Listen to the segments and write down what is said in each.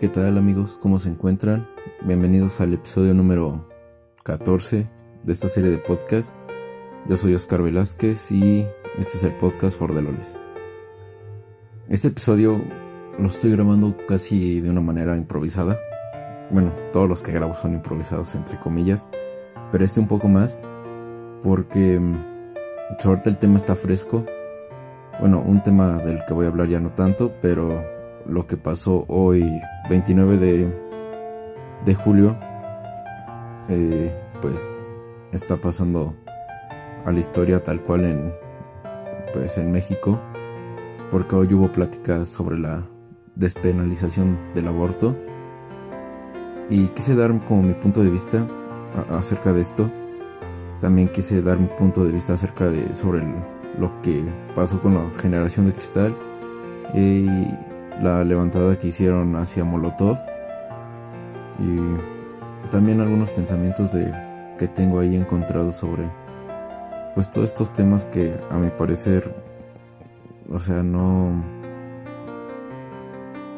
¿Qué tal amigos? ¿Cómo se encuentran? Bienvenidos al episodio número 14 de esta serie de podcast. Yo soy Oscar Velázquez y este es el podcast For the Loles. Este episodio lo estoy grabando casi de una manera improvisada. Bueno, todos los que grabo son improvisados entre comillas, pero este un poco más porque mm, suerte el tema está fresco. Bueno, un tema del que voy a hablar ya no tanto, pero lo que pasó hoy, 29 de, de julio, eh, pues está pasando a la historia tal cual en, pues en México, porque hoy hubo pláticas sobre la despenalización del aborto y quise dar como mi punto de vista acerca de esto. También quise dar mi punto de vista acerca de sobre lo que pasó con la generación de cristal y la levantada que hicieron hacia Molotov y también algunos pensamientos de que tengo ahí encontrados sobre pues todos estos temas que a mi parecer o sea no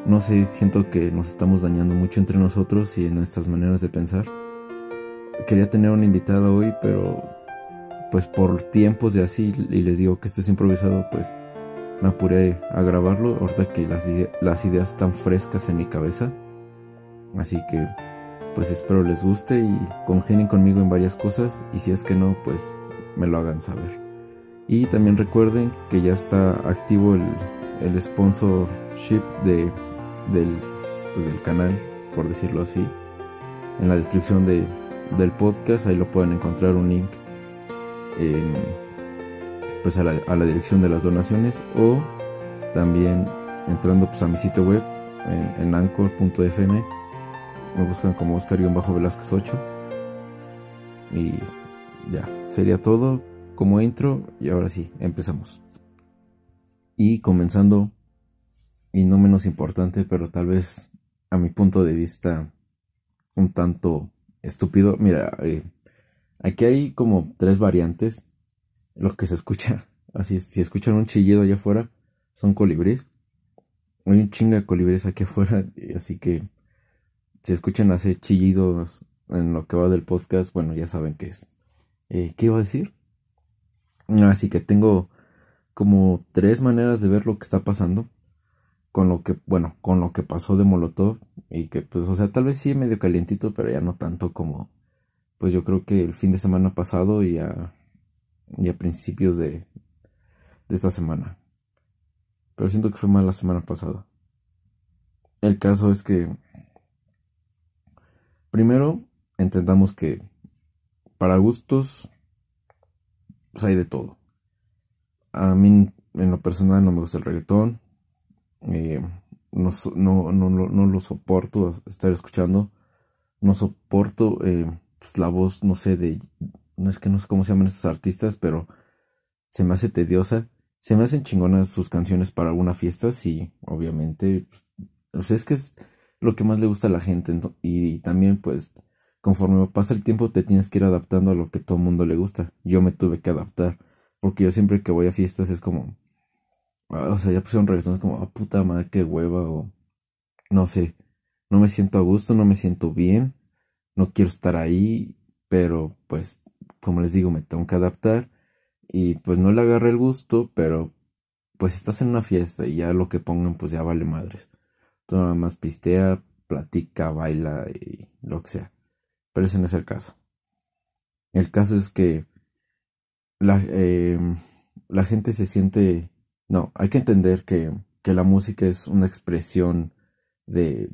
no sé siento que nos estamos dañando mucho entre nosotros y en nuestras maneras de pensar. Quería tener una invitada hoy pero pues por tiempos de así y les digo que esto es improvisado pues me apuré a grabarlo, ahorita que las, las ideas están frescas en mi cabeza. Así que pues espero les guste y congenien conmigo en varias cosas y si es que no, pues me lo hagan saber. Y también recuerden que ya está activo el, el sponsorship de, del, pues del canal, por decirlo así. En la descripción de, del podcast ahí lo pueden encontrar un link en pues a la, a la dirección de las donaciones o también entrando pues a mi sitio web en, en anchor.fm me buscan como Oscar-Velázquez 8 y ya, sería todo como intro y ahora sí, empezamos. Y comenzando, y no menos importante, pero tal vez a mi punto de vista un tanto estúpido, mira, eh, aquí hay como tres variantes lo que se escucha. Así, si escuchan un chillido allá afuera, son colibríes. Hay un chinga de colibríes aquí afuera, así que si escuchan hacer chillidos en lo que va del podcast, bueno, ya saben qué es. Eh, ¿Qué iba a decir? Así que tengo como tres maneras de ver lo que está pasando con lo que, bueno, con lo que pasó de Molotov y que pues, o sea, tal vez sí medio calientito, pero ya no tanto como, pues yo creo que el fin de semana pasado y a y a principios de, de esta semana. Pero siento que fue más la semana pasada. El caso es que primero entendamos que para gustos pues hay de todo. A mí en lo personal no me gusta el reggaetón. No, no, no, no, lo soporto estar escuchando. No soporto eh, pues, la voz, no sé, de no es que no sé cómo se llaman esos artistas, pero se me hace tediosa. Se me hacen chingonas sus canciones para alguna fiesta, sí, obviamente. Sea, es que es lo que más le gusta a la gente. Y, también, pues, conforme pasa el tiempo, te tienes que ir adaptando a lo que todo el mundo le gusta. Yo me tuve que adaptar. Porque yo siempre que voy a fiestas es como. Ah, o sea, ya pusieron reggaetón, es como, ah, puta madre, qué hueva, o. No sé. No me siento a gusto, no me siento bien. No quiero estar ahí. Pero, pues, como les digo, me tengo que adaptar y pues no le agarré el gusto, pero pues estás en una fiesta y ya lo que pongan pues ya vale madres. Tú nada más pistea, platica, baila y lo que sea. Pero ese no es el caso. El caso es que la, em, la gente se siente... No, hay que entender que, que la música es una expresión de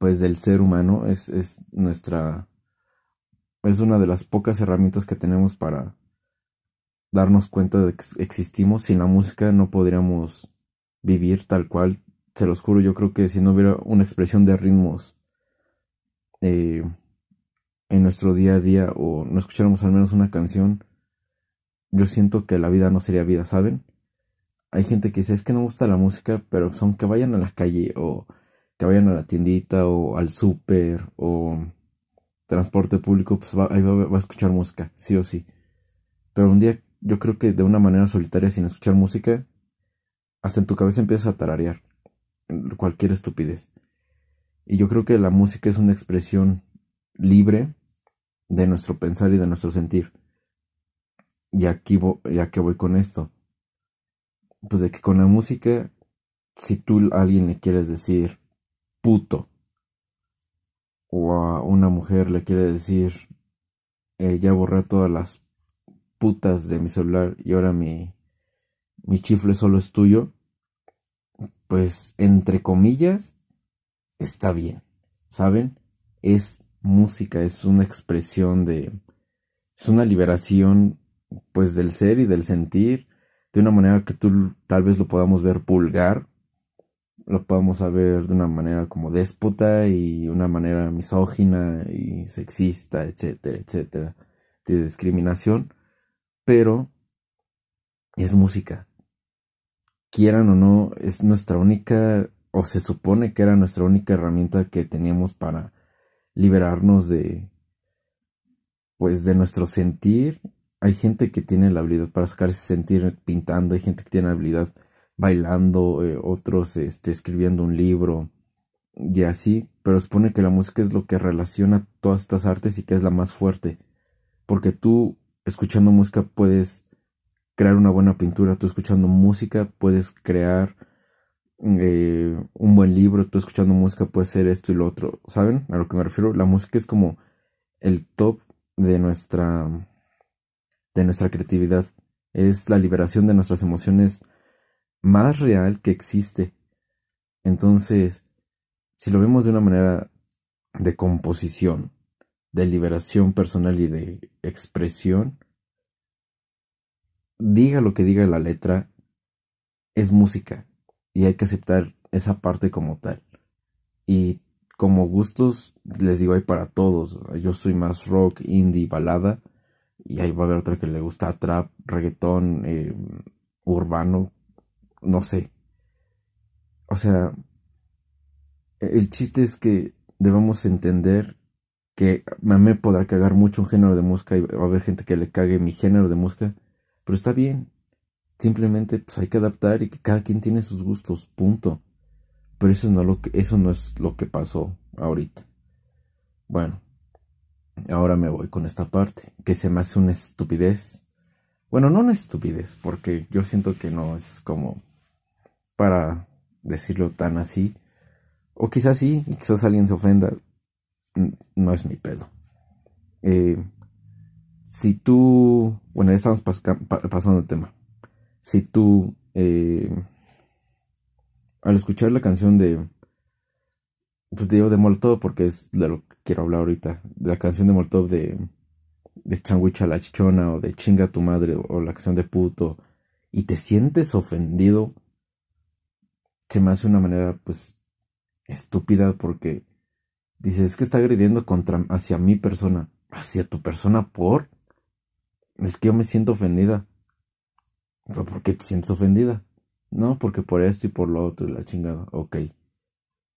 pues del ser humano, es, es nuestra es una de las pocas herramientas que tenemos para darnos cuenta de que existimos. Sin la música no podríamos vivir tal cual. Se los juro, yo creo que si no hubiera una expresión de ritmos eh, en nuestro día a día o no escucháramos al menos una canción, yo siento que la vida no sería vida, ¿saben? Hay gente que dice, es que no gusta la música, pero son que vayan a la calle o que vayan a la tiendita o al súper o transporte público, pues va, ahí va, a escuchar música, sí o sí. Pero un día yo creo que de una manera solitaria, sin escuchar música, hasta en tu cabeza empiezas a tararear cualquier estupidez. Y yo creo que la música es una expresión libre de nuestro pensar y de nuestro sentir. Y aquí ya que voy con esto. Pues de que con la música, si tú a alguien le quieres decir puto, o a una mujer le quieres decir eh, ya borré todas las putas de mi celular y ahora mi, mi chifle solo es tuyo, pues entre comillas, está bien, ¿saben? Es música, es una expresión de... es una liberación pues del ser y del sentir de una manera que tú tal vez lo podamos ver vulgar, lo podamos ver de una manera como déspota y una manera misógina y sexista, etcétera, etcétera, de discriminación, pero es música. Quieran o no, es nuestra única, o se supone que era nuestra única herramienta que teníamos para liberarnos de, pues, de nuestro sentir. Hay gente que tiene la habilidad para sacar ese sentir pintando, hay gente que tiene la habilidad bailando, eh, otros este, escribiendo un libro y así, pero supone que la música es lo que relaciona todas estas artes y que es la más fuerte, porque tú escuchando música puedes crear una buena pintura, tú escuchando música puedes crear eh, un buen libro, tú escuchando música puede ser esto y lo otro, ¿saben? A lo que me refiero, la música es como el top de nuestra de nuestra creatividad, es la liberación de nuestras emociones más real que existe. Entonces, si lo vemos de una manera de composición, de liberación personal y de expresión, diga lo que diga la letra, es música y hay que aceptar esa parte como tal. Y como gustos, les digo, hay para todos. Yo soy más rock, indie, balada. Y ahí va a haber otra que le gusta trap, reggaetón, eh, urbano, no sé. O sea, el chiste es que debemos entender que a mí podrá cagar mucho un género de música y va a haber gente que le cague mi género de música, pero está bien. Simplemente pues hay que adaptar y que cada quien tiene sus gustos, punto. Pero eso no, lo que, eso no es lo que pasó ahorita. Bueno, ahora me voy con esta parte, que se me hace una estupidez. Bueno, no una estupidez, porque yo siento que no es como para decirlo tan así. O quizás sí, quizás alguien se ofenda. No es mi pedo. Eh, si tú, bueno, ya estamos pasando el tema. Si tú, eh, al escuchar la canción de, pues digo de Molotov, porque es de lo que quiero hablar ahorita, de la canción de Molotov de, de Changuicha la chichona, o de Chinga tu madre, o la canción de puto, y te sientes ofendido se me hace una manera pues estúpida porque dices es que está agrediendo contra hacia mi persona, hacia tu persona por es que yo me siento ofendida. ¿Pero por qué te sientes ofendida? No, porque por esto y por lo otro y la chingada. Ok.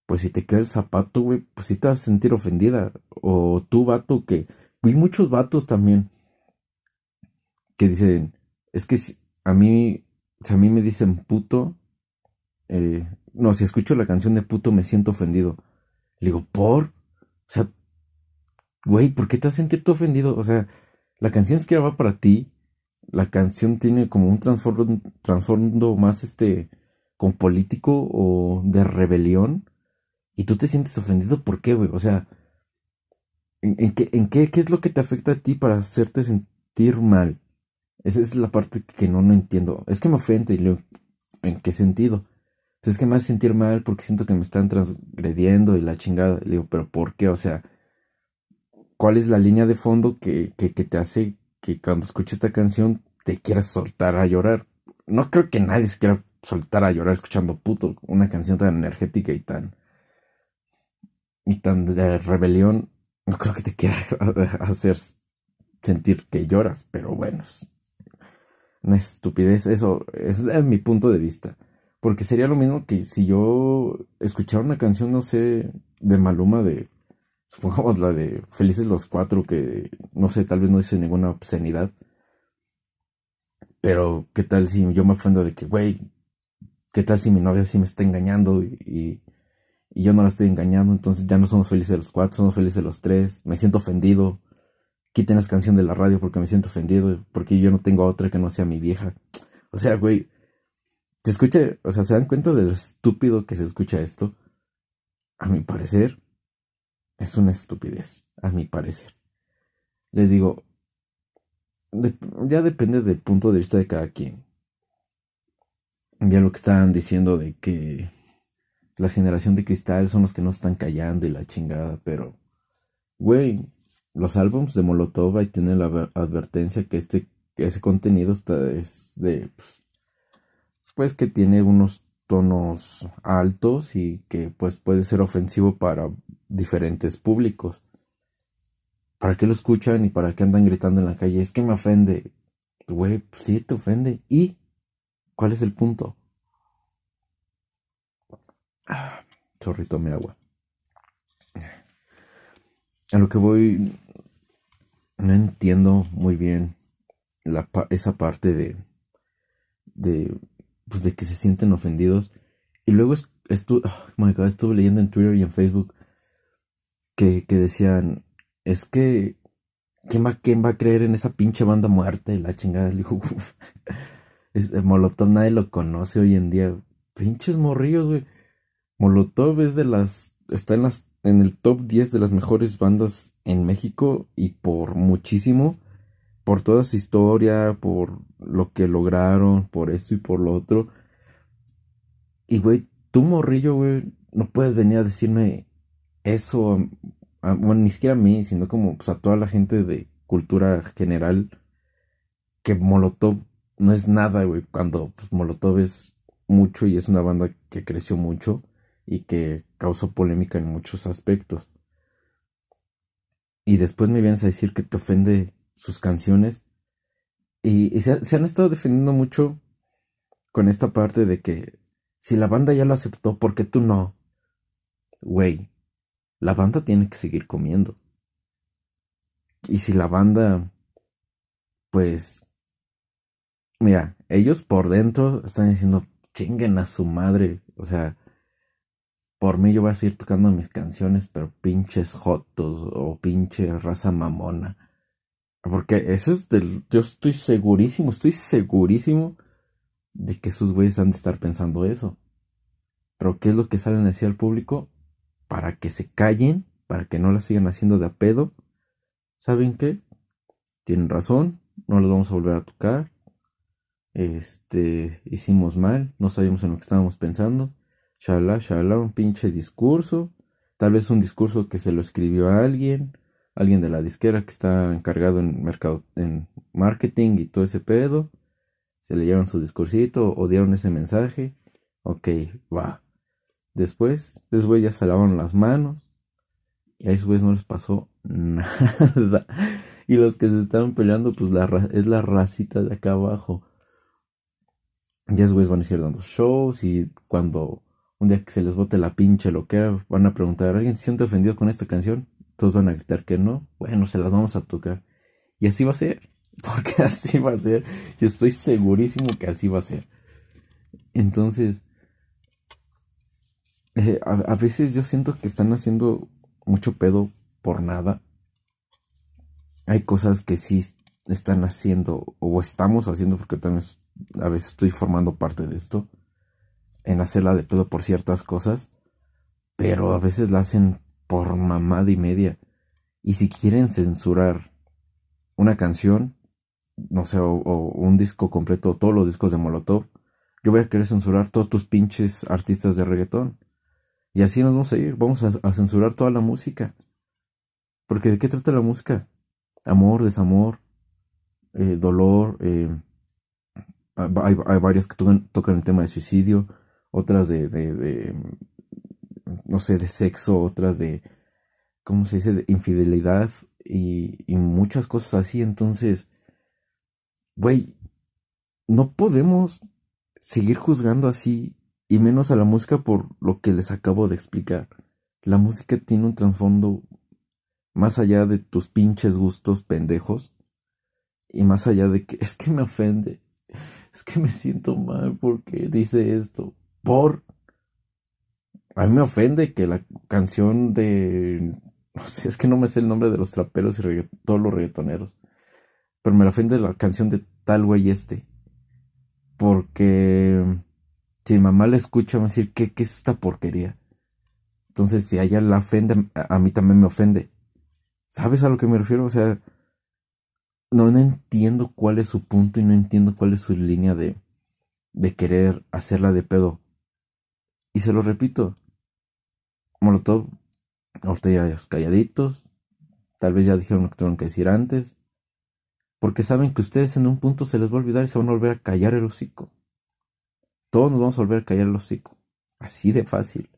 Pues si te queda el zapato, güey, pues si te vas a sentir ofendida. O tú, vato, que... Vi muchos vatos también que dicen, es que a mí, si a mí me dicen puto, eh, no, si escucho la canción de puto me siento ofendido. Le digo, ¿por? O sea, güey, ¿por qué te has sentido ofendido? O sea, la canción es que va para ti. La canción tiene como un trasfondo más este, con político o de rebelión. Y tú te sientes ofendido, ¿por qué, güey? O sea, ¿en, qué, en qué, qué es lo que te afecta a ti para hacerte sentir mal? Esa es la parte que no, no entiendo. Es que me ofende y le ¿en qué sentido? Es que me hace sentir mal porque siento que me están transgrediendo y la chingada. Le digo, pero ¿por qué? O sea, ¿cuál es la línea de fondo que, que, te hace que cuando escuches esta canción te quieras soltar a llorar? No creo que nadie se quiera soltar a llorar escuchando puto una canción tan energética y tan y tan de rebelión. No creo que te quiera hacer sentir que lloras, pero bueno, una estupidez. Eso, ese es mi punto de vista. Porque sería lo mismo que si yo escuchara una canción, no sé, de Maluma, de, supongamos la de Felices los Cuatro, que no sé, tal vez no dice ninguna obscenidad. Pero, ¿qué tal si yo me ofendo de que, güey, qué tal si mi novia sí me está engañando y, y yo no la estoy engañando, entonces ya no somos felices los cuatro, somos felices los tres, me siento ofendido, quiten esa canción de la radio porque me siento ofendido, porque yo no tengo otra que no sea mi vieja. O sea, güey, se escucha, o sea, ¿se dan cuenta de lo estúpido que se escucha esto? A mi parecer, es una estupidez, a mi parecer. Les digo, ya depende del punto de vista de cada quien. Ya lo que estaban diciendo de que la generación de cristal son los que no están callando y la chingada, pero, güey, los álbums de Molotov ahí tienen la advertencia que este ese contenido está es de pues, pues, que tiene unos tonos altos y que pues puede ser ofensivo para diferentes públicos. ¿Para qué lo escuchan y para qué andan gritando en la calle? Es que me ofende. Güey, pues sí te ofende. ¿Y cuál es el punto? Ah, chorrito me agua. A lo que voy, no entiendo muy bien la, esa parte de, de, pues de que se sienten ofendidos. Y luego estuve, oh estuve leyendo en Twitter y en Facebook que, que decían, es que, ¿quién va, ¿quién va a creer en esa pinche banda muerta? Y la chingada, le dijo, es, Molotov nadie lo conoce hoy en día. Pinches morrillos, güey. Molotov es de las, está en las en el top 10 de las mejores bandas en México y por muchísimo, por toda su historia, por lo que lograron, por esto y por lo otro. Y güey, tú morrillo, güey, no puedes venir a decirme eso, bueno, ni siquiera a mí, sino como pues, a toda la gente de cultura general, que Molotov no es nada, güey, cuando pues, Molotov es mucho y es una banda que creció mucho y que causó polémica en muchos aspectos. Y después me vienes a decir que te ofende sus canciones. Y, se, han estado defendiendo mucho con esta parte de que si la banda ya lo aceptó, ¿por qué tú no? Güey, la banda tiene que seguir comiendo. Y si la banda, pues, mira, ellos por dentro están diciendo, chinguen a su madre. O sea, por mí yo voy a seguir tocando mis canciones, pero pinches jotos o pinche raza mamona. Porque eso es del. Yo estoy segurísimo, estoy segurísimo de que esos güeyes han de estar pensando eso. Pero ¿qué es lo que salen así al público? Para que se callen, para que no la sigan haciendo de a pedo. ¿Saben qué? Tienen razón, no los vamos a volver a tocar. Este, hicimos mal, no sabíamos en lo que estábamos pensando shala, shala, un pinche discurso, tal vez un discurso que se lo escribió a alguien, alguien de la disquera que está encargado en mercado, en marketing y todo ese pedo, se leyeron su discursito o dieron ese mensaje, ok, va. Después, después ya se lavaron las manos y a esos no les pasó nada. Y los que se estaban peleando, pues la es la racita de acá abajo. Ya esos van a ir dando shows y cuando un día que se les bote la pinche lo que era, van a preguntar, ¿alguien se siente ofendido con esta canción? Todos van a gritar que no. Bueno, se las vamos a tocar. Y así va a ser. Porque así va a ser. Y estoy segurísimo que así va a ser. Entonces, eh, a, veces yo siento que están haciendo mucho pedo por nada. Hay cosas que sí están haciendo o estamos haciendo porque también a veces estoy formando parte de esto en hacerla de pedo por ciertas cosas, pero a veces la hacen por mamada y media. Y si quieren censurar una canción, no sé, o, un disco completo, todos los discos de Molotov, yo voy a querer censurar todos tus pinches artistas de reggaetón. Y así nos vamos a ir, vamos a, censurar toda la música. Porque ¿de qué trata la música? Amor, desamor, eh, dolor, eh, hay, hay, varias que tocan, tocan el tema de suicidio, otras de, no sé, de sexo, otras de, ¿cómo se dice?, de infidelidad y, y muchas cosas así. Entonces, güey, no podemos seguir juzgando así y menos a la música por lo que les acabo de explicar. La música tiene un trasfondo más allá de tus pinches gustos pendejos y más allá de que es que me ofende, es que me siento mal porque dice esto por A mí me ofende que la canción de... Es que no me sé el nombre de los traperos y todos los reggaetoneros. Pero me ofende la canción de tal güey este. Porque si mi mamá la escucha, va a decir, ¿qué, qué es esta porquería? Entonces, si ella la ofende, a, mí también me ofende. ¿Sabes a lo que me refiero? O sea, no entiendo cuál es su punto y no entiendo cuál es su línea de, de querer hacerla de pedo. Y se lo repito, Molotov, ahorita ya calladitos, tal vez ya dijeron lo que tuvieron que decir antes, porque saben que ustedes en un punto se les va a olvidar y se van a volver a callar el hocico. Todos nos vamos a volver a callar el hocico. Así de fácil.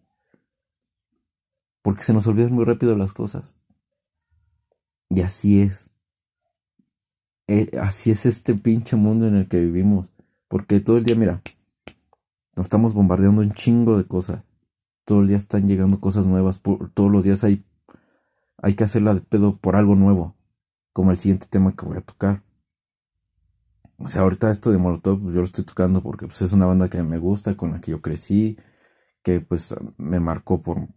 Porque se nos olvidan muy rápido las cosas. Y así es. Eh, así es este pinche mundo en el que vivimos. Porque todo el día, mira, nos estamos bombardeando un chingo de cosas. Todo el día están llegando cosas nuevas. todos los días hay, hay que hacerla de pedo por algo nuevo. Como el siguiente tema que voy a tocar. O sea, ahorita esto de Molotov pues, yo lo estoy tocando porque pues, es una banda que me gusta, con la que yo crecí, que pues me marcó por,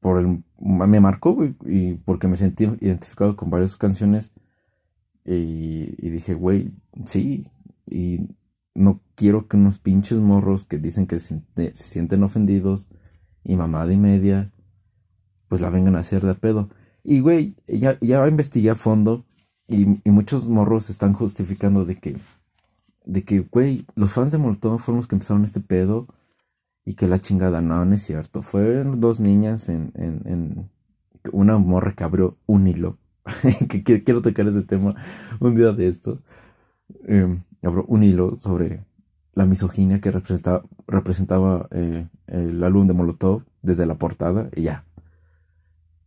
por el... Me marcó y porque me sentí identificado con varias canciones y, dije, güey, sí, y no quiero que unos pinches morros que dicen que se sienten ofendidos y mamada y media, pues la vengan a hacer de pedo. Y güey, ya, ya investigué a fondo y, muchos morros están justificando de que, de que, güey, los fans de Molotov fueron los que empezaron este pedo y que la chingada, no, no es cierto. Fueron dos niñas en, en, en una morra que abrió un hilo. que, quiero tocar ese tema un día de estos. Em, abrió un hilo sobre la misoginia que representaba, eh, el álbum de Molotov desde la portada y ya.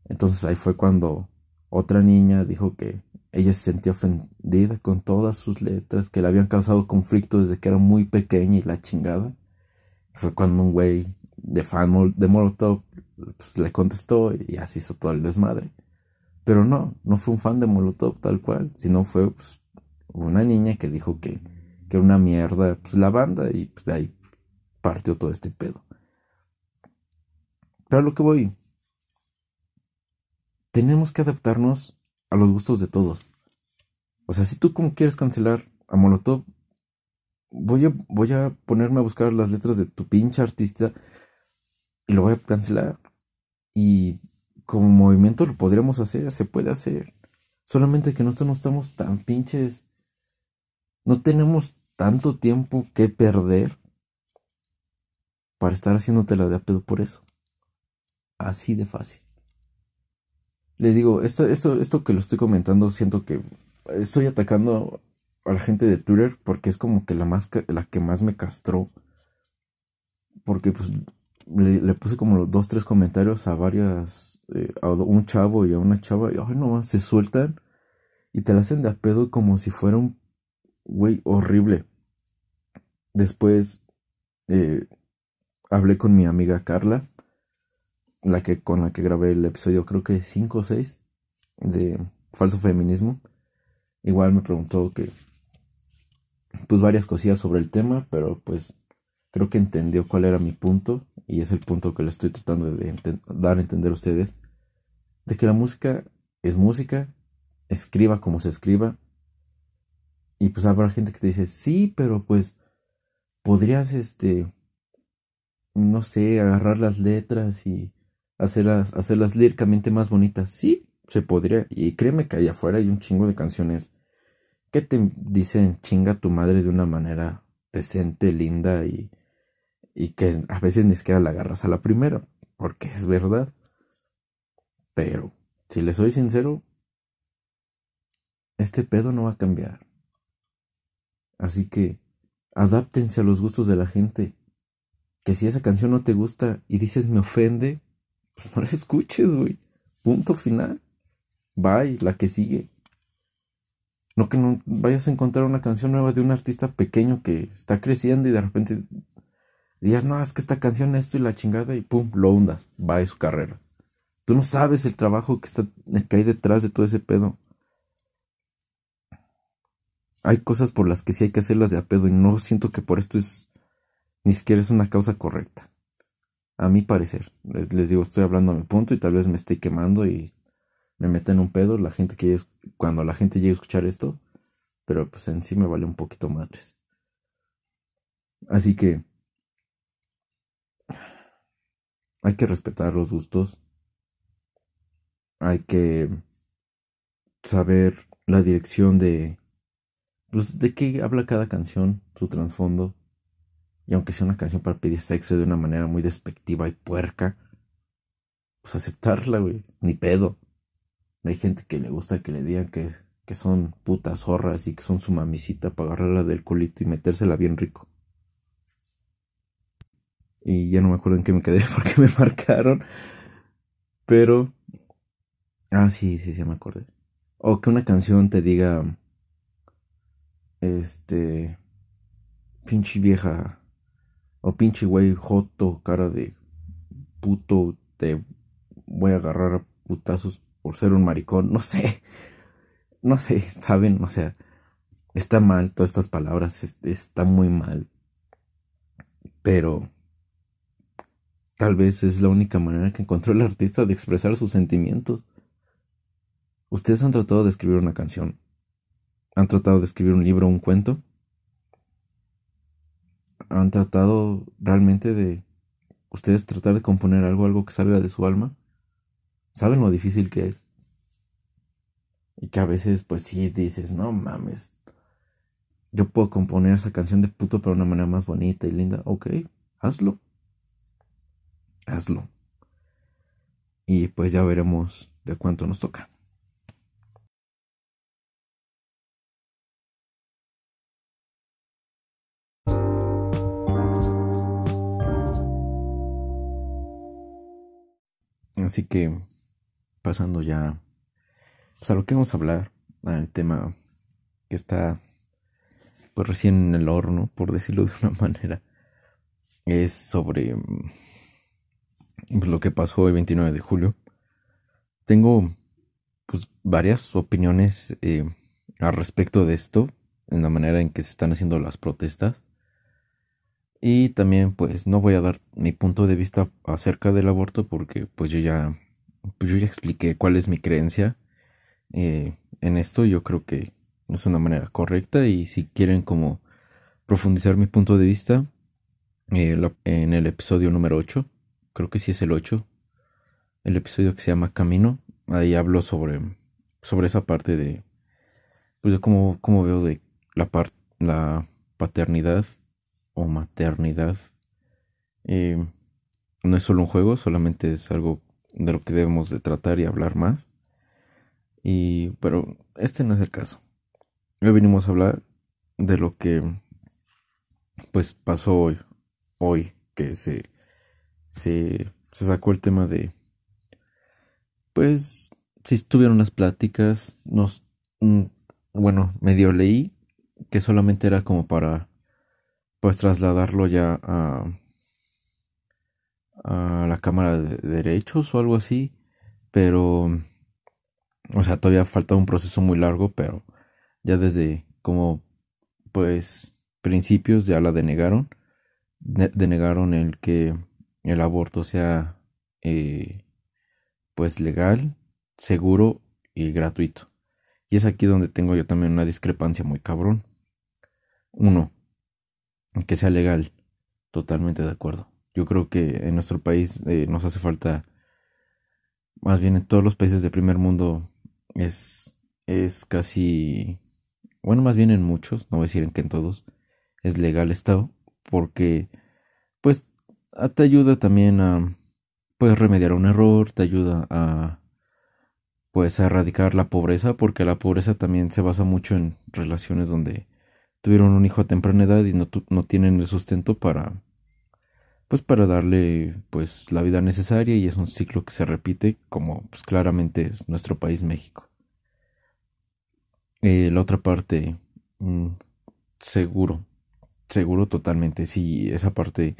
Entonces ahí fue cuando otra niña dijo que ella se sentía ofendida con todas sus letras, que le habían causado conflicto desde que era muy pequeña y la chingada. Fue cuando un güey de fan de Molotov pues, le contestó y así hizo todo el desmadre. Pero no, no fue un fan de Molotov tal cual, sino fue pues, una niña que dijo que, que era una mierda pues, la banda y pues, de ahí partió todo este pedo. Pero a lo que voy, tenemos que adaptarnos a los gustos de todos. O sea, si tú como quieres cancelar a Molotov, voy a, voy a ponerme a buscar las letras de tu pinche artista y lo voy a cancelar. Y como movimiento lo podríamos hacer, se puede hacer. Solamente que nosotros no estamos tan pinches. No tenemos tanto tiempo que perder para estar haciéndote la de a pedo por eso. Así de fácil les digo, esto, esto, esto que lo estoy comentando, siento que estoy atacando a la gente de Twitter porque es como que la, más, la que más me castró. Porque pues le, puse como los dos, tres comentarios a varias, eh, a un chavo y a una chava y ay no, se sueltan y te la hacen de a pedo como si fuera un güey horrible. Después eh, hablé con mi amiga Carla la que con la que grabé el episodio, creo que 5 o 6 de falso feminismo. Igual me preguntó que pues varias cosillas sobre el tema, pero pues creo que entendió cuál era mi punto y es el punto que le estoy tratando de dar a entender a ustedes de que la música es música, escriba como se escriba y pues habrá gente que te dice, "Sí, pero pues podrías este no sé, agarrar las letras y hacerlas, hacerlas líricamente más bonitas. Sí, se podría. Y créeme que allá afuera hay un chingo de canciones que te dicen chinga tu madre de una manera decente, linda y, y que a veces ni siquiera la agarras a la primera, porque es verdad. Pero, si le soy sincero, este pedo no va a cambiar. Así que, adáptense a los gustos de la gente. Que si esa canción no te gusta y dices me ofende, pues no la escuches, güey. Punto final. Bye, la que sigue. No que no vayas a encontrar una canción nueva de un artista pequeño que está creciendo y de repente digas, no, es que esta canción esto y la chingada y pum, lo hundas. Va su carrera. Tú no sabes el trabajo que, está, que hay detrás de todo ese pedo. Hay cosas por las que sí hay que hacerlas de a pedo y no siento que por esto es ni siquiera es una causa correcta. A mi parecer. Les, digo, estoy hablando a mi punto y tal vez me estoy quemando y me meta en un pedo la gente que cuando la gente llegue a escuchar esto. Pero pues en sí me vale un poquito madres. Así que hay que respetar los gustos. Hay que saber la dirección de pues, de qué habla cada canción, su trasfondo. Y aunque sea una canción para pedir sexo de una manera muy despectiva y puerca, pues aceptarla, güey. Ni pedo. Hay gente que le gusta que le digan que, que son putas zorras y que son su mamicita para agarrarla del culito y metérsela bien rico. Y ya no me acuerdo en qué me quedé porque me marcaron. Pero. Ah, sí, sí, sí, me acordé. O que una canción te diga. Este. Pinche vieja. O pinche güey joto, cara de puto. Te voy a agarrar a putazos por ser un maricón. No sé. No sé, ¿saben? O sea. Está mal todas estas palabras. Está muy mal. Pero. Tal vez es la única manera que encontró el artista de expresar sus sentimientos. ¿Ustedes han tratado de escribir una canción? ¿Han tratado de escribir un libro un cuento? ¿Han tratado realmente de ustedes tratar de componer algo, algo que salga de su alma? ¿Saben lo difícil que es? Y que a veces, pues sí, dices, no mames. Yo puedo componer esa canción de puto pero de una manera más bonita y linda. Ok, hazlo. Hazlo. Y pues ya veremos de cuánto nos toca. Así que, pasando ya pues, a lo que vamos a hablar, al tema que está pues recién en el horno, por decirlo de una manera, es sobre pues, lo que pasó el 29 de julio. Tengo pues varias opiniones eh, al respecto de esto, en la manera en que se están haciendo las protestas. Y también pues no voy a dar mi punto de vista acerca del aborto porque pues yo ya, pues yo ya expliqué cuál es mi creencia eh, en esto. Yo creo que es una manera correcta y si quieren como profundizar mi punto de vista eh, en el episodio número 8, creo que sí es el 8, el episodio que se llama Camino, ahí hablo sobre, sobre esa parte de, pues de cómo, cómo veo de la, la paternidad o maternidad no es solo un juego, solamente es algo de lo que debemos de tratar y hablar más. Y pero este no es el caso. Hoy venimos a hablar de lo que pues pasó hoy, hoy que se se, se sacó el tema de pues si tuvieron unas pláticas, nos mm, bueno, medio leí que solamente era como para pues trasladarlo ya a, a la Cámara de Derechos o algo así, pero, o sea, todavía falta un proceso muy largo, pero ya desde como, pues, principios ya la denegaron, denegaron el que el aborto sea, eh, pues, legal, seguro y gratuito. Y es aquí donde tengo yo también una discrepancia muy cabrón. Uno, que sea legal. Totalmente de acuerdo. Yo creo que en nuestro país eh, nos hace falta, más bien en todos los países de primer mundo, es, es casi, bueno, más bien en muchos, no voy a decir en que en todos, es legal esto, porque pues te ayuda también a, puedes remediar un error, te ayuda a, pues a erradicar la pobreza, porque la pobreza también se basa mucho en relaciones donde tuvieron un hijo a temprana edad y no, no tienen el sustento para pues para darle pues la vida necesaria y es un ciclo que se repite como pues claramente es nuestro país México. Eh, la otra parte, mm, seguro, seguro totalmente, sí, esa parte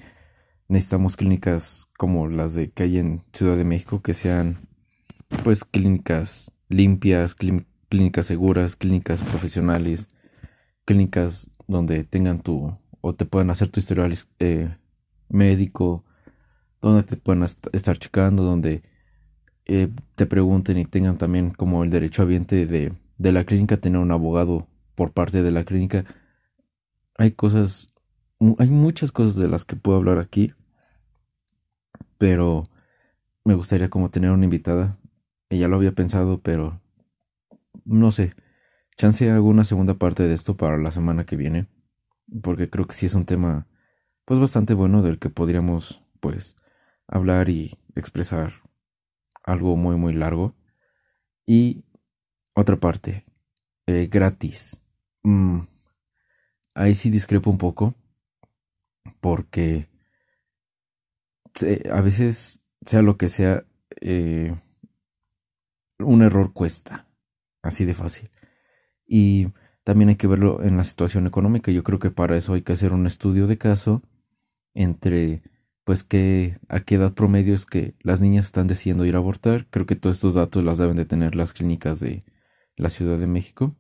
necesitamos clínicas como las de que hay en Ciudad de México que sean pues clínicas limpias, clínicas seguras, clínicas profesionales, clínicas donde tengan tu o te puedan hacer tu historial eh, médico, donde te puedan estar checando, donde eh, te pregunten y tengan también como el derecho habiente de, de la clínica tener un abogado por parte de la clínica. Hay cosas, hay muchas cosas de las que puedo hablar aquí, pero me gustaría como tener una invitada. Ella lo había pensado, pero no sé. Chance hago una segunda parte de esto para la semana que viene, porque creo que sí es un tema pues bastante bueno del que podríamos pues hablar y expresar algo muy muy largo. Y otra parte, eh, gratis. Mm, ahí sí discrepo un poco, porque a veces, sea lo que sea, eh, un error cuesta, así de fácil. Y también hay que verlo en la situación económica. Yo creo que para eso hay que hacer un estudio de caso entre pues que a qué edad promedio es que las niñas están decidiendo ir a abortar. Creo que todos estos datos las deben de tener las clínicas de la Ciudad de México.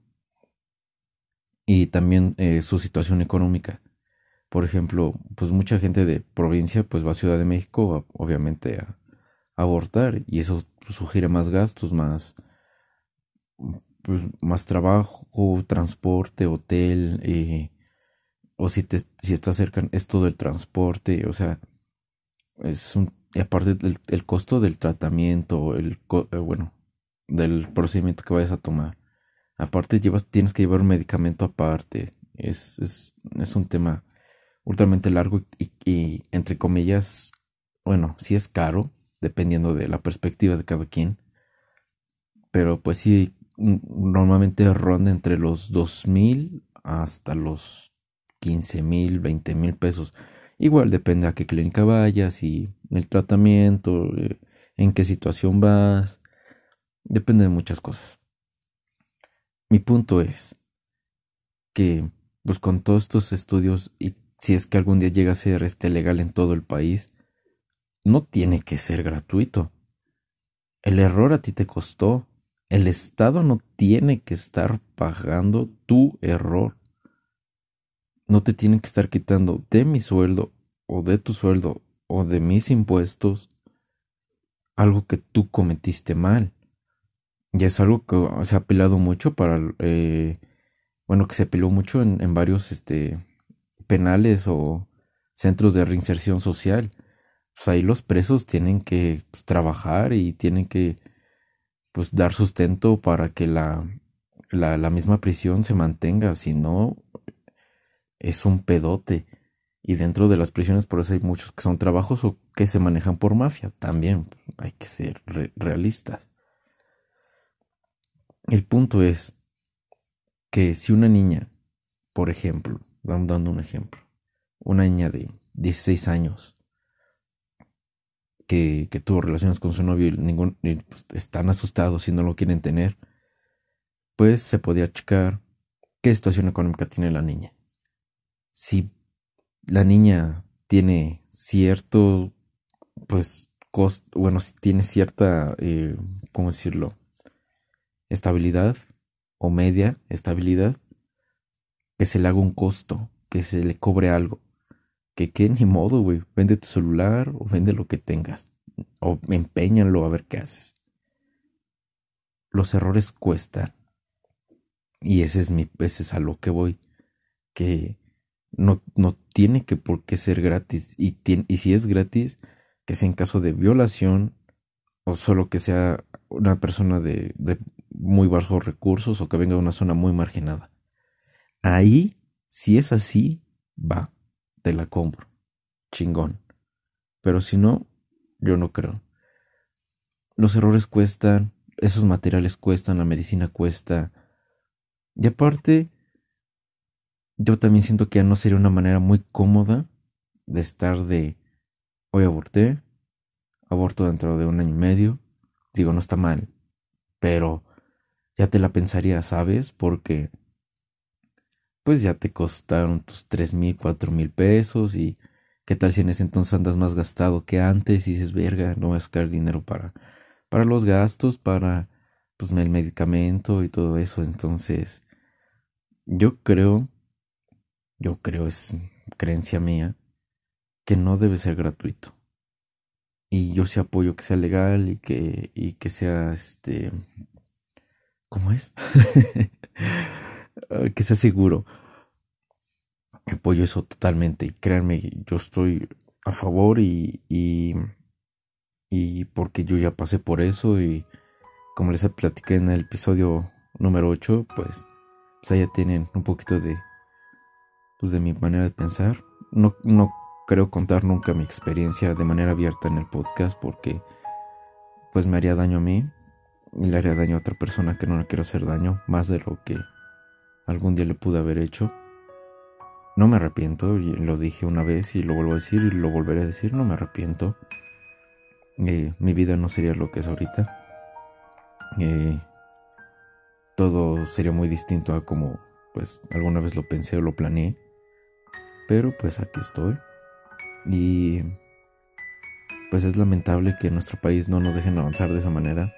Y también eh, su situación económica. Por ejemplo, pues mucha gente de provincia pues va a Ciudad de México obviamente a, abortar y eso sugiere más gastos, más pues, más trabajo, transporte, hotel, eh, o si te si estás cerca es todo el transporte, o sea, es un y aparte del el costo del tratamiento, el eh, bueno, del procedimiento que vayas a tomar. Aparte llevas tienes que llevar un medicamento aparte. Es, es, es un tema ultramente largo y, entre comillas, bueno, sí es caro, dependiendo de la perspectiva de cada quien. Pero pues sí, normalmente ronda entre los dos mil hasta los quince mil, veinte mil pesos. Igual depende a qué clínica vayas y el tratamiento, eh, en qué situación vas. Depende de muchas cosas. Mi punto es que, pues con todos estos estudios, y si es que algún día llega a ser este legal en todo el país, no tiene que ser gratuito. El error a ti te costó. El Estado no tiene que estar pagando tu error no te tienen que estar quitando de mi sueldo o de tu sueldo o de mis impuestos algo que tú cometiste mal. Y es algo que se ha apelado mucho para, eh, bueno, que se apeló mucho en, varios este, penales o centros de reinserción social. Pues ahí los presos tienen que pues, trabajar y tienen que pues dar sustento para que la, la, la misma prisión se mantenga, si no, es un pedote. Y dentro de las prisiones por eso hay muchos que son trabajos o que se manejan por mafia. También hay que ser realistas. El punto es que si una niña, por ejemplo, dando un ejemplo, una niña de 16 años que, tuvo relaciones con su novio y, ningún, pues, están asustados y no lo quieren tener, pues se podía checar qué situación económica tiene la niña si la niña tiene cierto, pues, costo, bueno, si tiene cierta, eh, ¿cómo decirlo? Estabilidad o media estabilidad, que se le haga un costo, que se le cobre algo. Que qué ni modo, güey. Vende tu celular o vende lo que tengas. O empeñalo a ver qué haces. Los errores cuestan. Y ese es mi, ese es a lo que voy. Que no, no tiene que por qué ser gratis. Y, y si es gratis, que sea en caso de violación o solo que sea una persona de, de muy bajos recursos o que venga de una zona muy marginada. Ahí, si es así, va, te la compro. Chingón. Pero si no, yo no creo. Los errores cuestan, esos materiales cuestan, la medicina cuesta. Y aparte, yo también siento que ya no sería una manera muy cómoda de estar de hoy aborté, aborto dentro de un año y medio. Digo, no está mal, pero ya te la pensaría, ¿sabes? Porque pues ya te costaron tus tres mil, cuatro mil pesos y qué tal si en ese entonces andas más gastado que antes y dices, verga, no voy a sacar dinero para, para los gastos, para pues el medicamento y todo eso. Entonces, yo creo yo creo es creencia mía, que no debe ser gratuito. y yo sí apoyo que sea legal y que, y que sea este. ¿Cómo es? que sea seguro. Apoyo eso totalmente. Y créanme, yo estoy a favor y, y, y porque yo ya pasé por eso y como les platiqué en el episodio número 8, pues, pues ya tienen un poquito de, pues de mi manera de pensar. No, no creo contar nunca mi experiencia de manera abierta en el podcast porque pues me haría daño a mí y le haría daño a otra persona que no le quiero hacer daño, más de lo que algún día le pude haber hecho. No me arrepiento, lo dije una vez y lo vuelvo a decir y lo volveré a decir, no me arrepiento. Eh, mi vida no sería lo que es ahorita. Eh, todo sería muy distinto a como pues alguna vez lo pensé o lo planeé. Pero pues aquí estoy. Y pues es lamentable que en nuestro país no nos dejen avanzar de esa manera.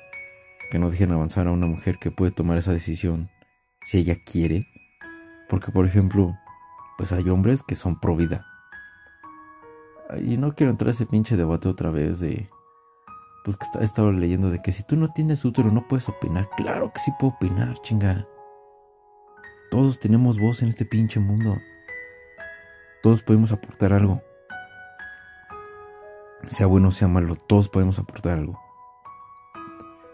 Que no dejen avanzar a una mujer que puede tomar esa decisión si ella quiere. Porque por ejemplo, pues hay hombres que son pro vida. Y no quiero entrar a ese pinche debate otra vez de... Pues que he estado leyendo de que si tú no tienes útero no puedes opinar. Claro que sí puedo opinar, chinga. Todos tenemos voz en este pinche mundo. Todos podemos aportar algo. Sea bueno o sea malo, todos podemos aportar algo.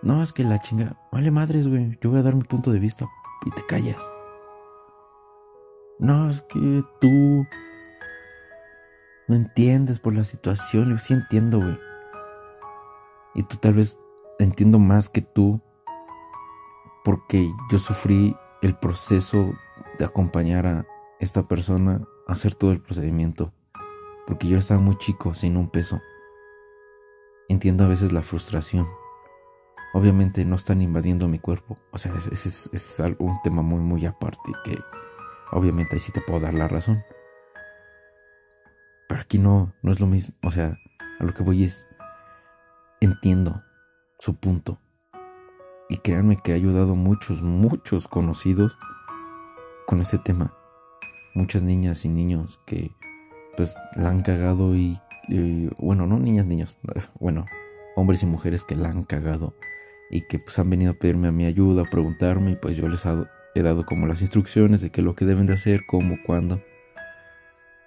No, es que la chinga, vale madres, güey. Yo voy a dar mi punto de vista y te callas. No, es que tú no entiendes por la situación. Yo sí entiendo, güey. Y tú tal vez entiendo más que tú porque yo sufrí el proceso de acompañar a esta persona a hacer todo el procedimiento. Porque yo estaba muy chico, sin un peso. Entiendo a veces la frustración. Obviamente no están invadiendo mi cuerpo. O sea, ese es, es, un tema muy, muy aparte que obviamente ahí sí te puedo dar la razón. Pero aquí no, no es lo mismo. O sea, a lo que voy es, entiendo su punto. Y créanme que ha ayudado muchos, muchos conocidos con este tema. Muchas niñas y niños que pues la han cagado y bueno, no niñas, niños, bueno, hombres y mujeres que la han cagado y que pues han venido a pedirme a mi ayuda, a preguntarme y pues yo les he dado como las instrucciones de qué es lo que deben de hacer, cómo, cuándo.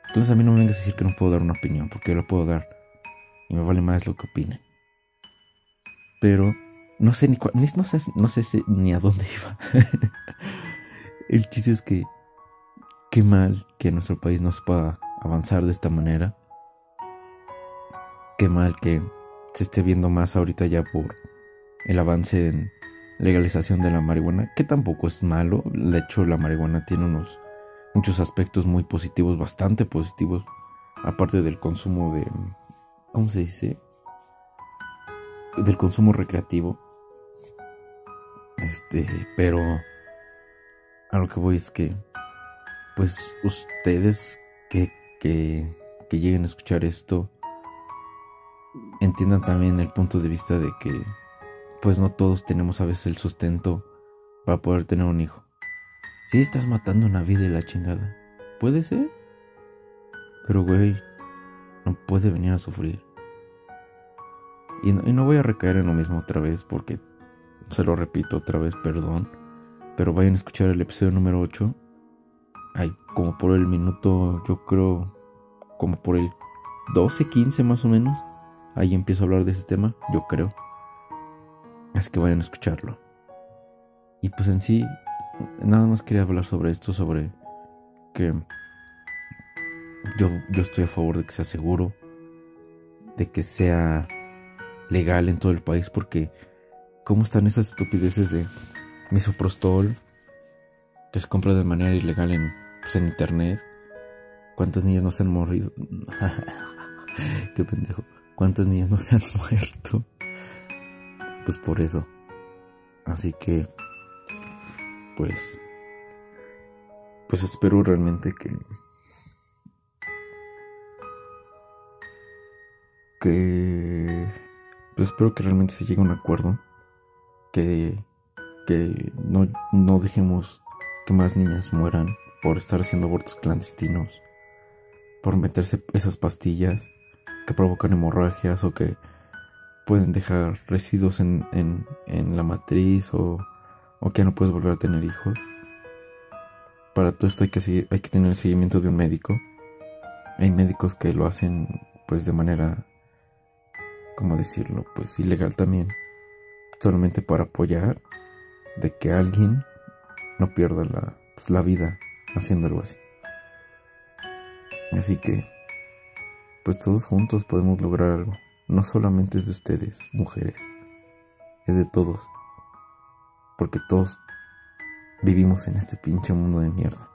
Entonces a mí no me vengas a decir que no puedo dar una opinión, porque yo la puedo dar y me vale más lo que opinen. Pero no sé ni, no sé, no sé ni a dónde iba. El chiste es que qué mal que nuestro país no se pueda avanzar de esta manera qué mal que se esté viendo más ahorita ya por el avance en legalización de la marihuana, que tampoco es malo. De hecho, la marihuana tiene unos muchos aspectos muy positivos, bastante positivos, aparte del consumo de ¿cómo se dice? del consumo recreativo. Este, pero a lo que voy es que pues ustedes que que que lleguen a escuchar esto entiendan también el punto de vista de que pues no todos tenemos a veces el sustento para poder tener un hijo. Si estás matando una vida y la chingada, puede ser. Pero güey, no puede venir a sufrir. Y no, voy a recaer en lo mismo otra vez porque se lo repito otra vez, perdón. Pero vayan a escuchar el episodio número 8. Ay, como por el minuto, yo creo, como por el 12, 15 más o menos ahí empiezo a hablar de ese tema, yo creo. Así que vayan a escucharlo. Y pues en sí, nada más quería hablar sobre esto, sobre que yo, yo estoy a favor de que sea seguro, de que sea legal en todo el país, porque ¿cómo están esas estupideces de misoprostol que se compra de manera ilegal en, pues, en internet? ¿Cuántas niñas no se han morrido? Qué pendejo. ¿Cuántas niñas no se han muerto? Pues por eso. Así que, pues, pues espero realmente que, que, pues espero que realmente se llegue a un acuerdo, que, que no, no dejemos que más niñas mueran por estar haciendo abortos clandestinos, por meterse esas pastillas que provocan hemorragias o que pueden dejar residuos en, en, la matriz o, o, que no puedes volver a tener hijos. Para todo esto hay que, hay que tener el seguimiento de un médico. Hay médicos que lo hacen pues de manera, ¿cómo decirlo? Pues ilegal también. Solamente para apoyar de que alguien no pierda la, pues, la vida haciendo algo así. Así que, pues todos juntos podemos lograr algo. No solamente es de ustedes, mujeres, es de todos. Porque todos vivimos en este pinche mundo de mierda.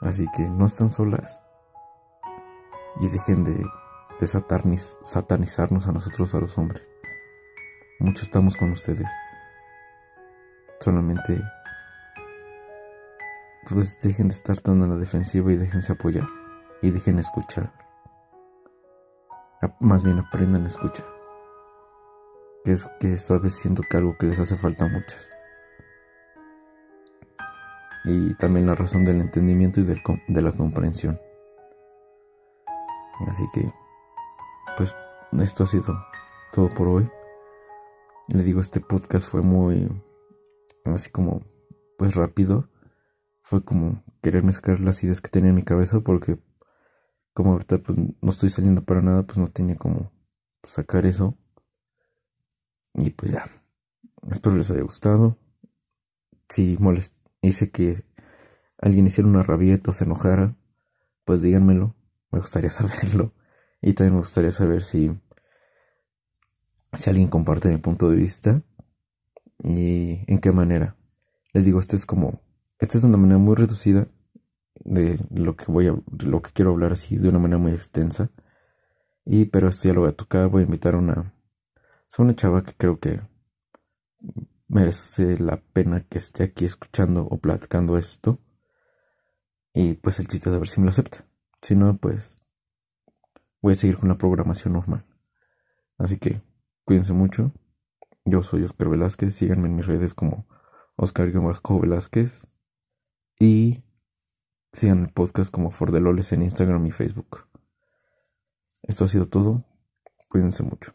Así que no están solas. Y dejen de, satanizarnos a nosotros, a los hombres. Mucho estamos con ustedes. Solamente pues dejen de estar tan a la defensiva y déjense apoyar y dejen escuchar. Más bien aprendan a escuchar. Que es que sabes siento que algo que les hace falta a muchas. Y también la razón del entendimiento y del, de la comprensión. Así que, pues esto ha sido todo por hoy. Le digo, este podcast fue muy, así como, pues rápido fue como quererme sacar las ideas que tenía en mi cabeza porque como ahorita pues no estoy saliendo para nada, pues no tenía como sacar eso. Y pues ya. Espero les haya gustado. Si molest hice que alguien hiciera una rabieta o se enojara, pues díganmelo. Me gustaría saberlo. Y también me gustaría saber si si alguien comparte mi punto de vista y en qué manera. Les digo, este es como esta es una manera muy reducida de lo que voy a, lo que quiero hablar así de una manera muy extensa. Y pero esto ya lo voy a tocar, voy a invitar a una, a una chava que creo que merece la pena que esté aquí escuchando o platicando esto. Y pues el chiste es a ver si me lo acepta. Si no, pues voy a seguir con la programación normal. Así que cuídense mucho. Yo soy Oscar Velázquez. Síganme en mis redes como Oscar Velázquez. Y sigan el podcast como Fordeloles en Instagram y Facebook. Esto ha sido todo. Cuídense mucho.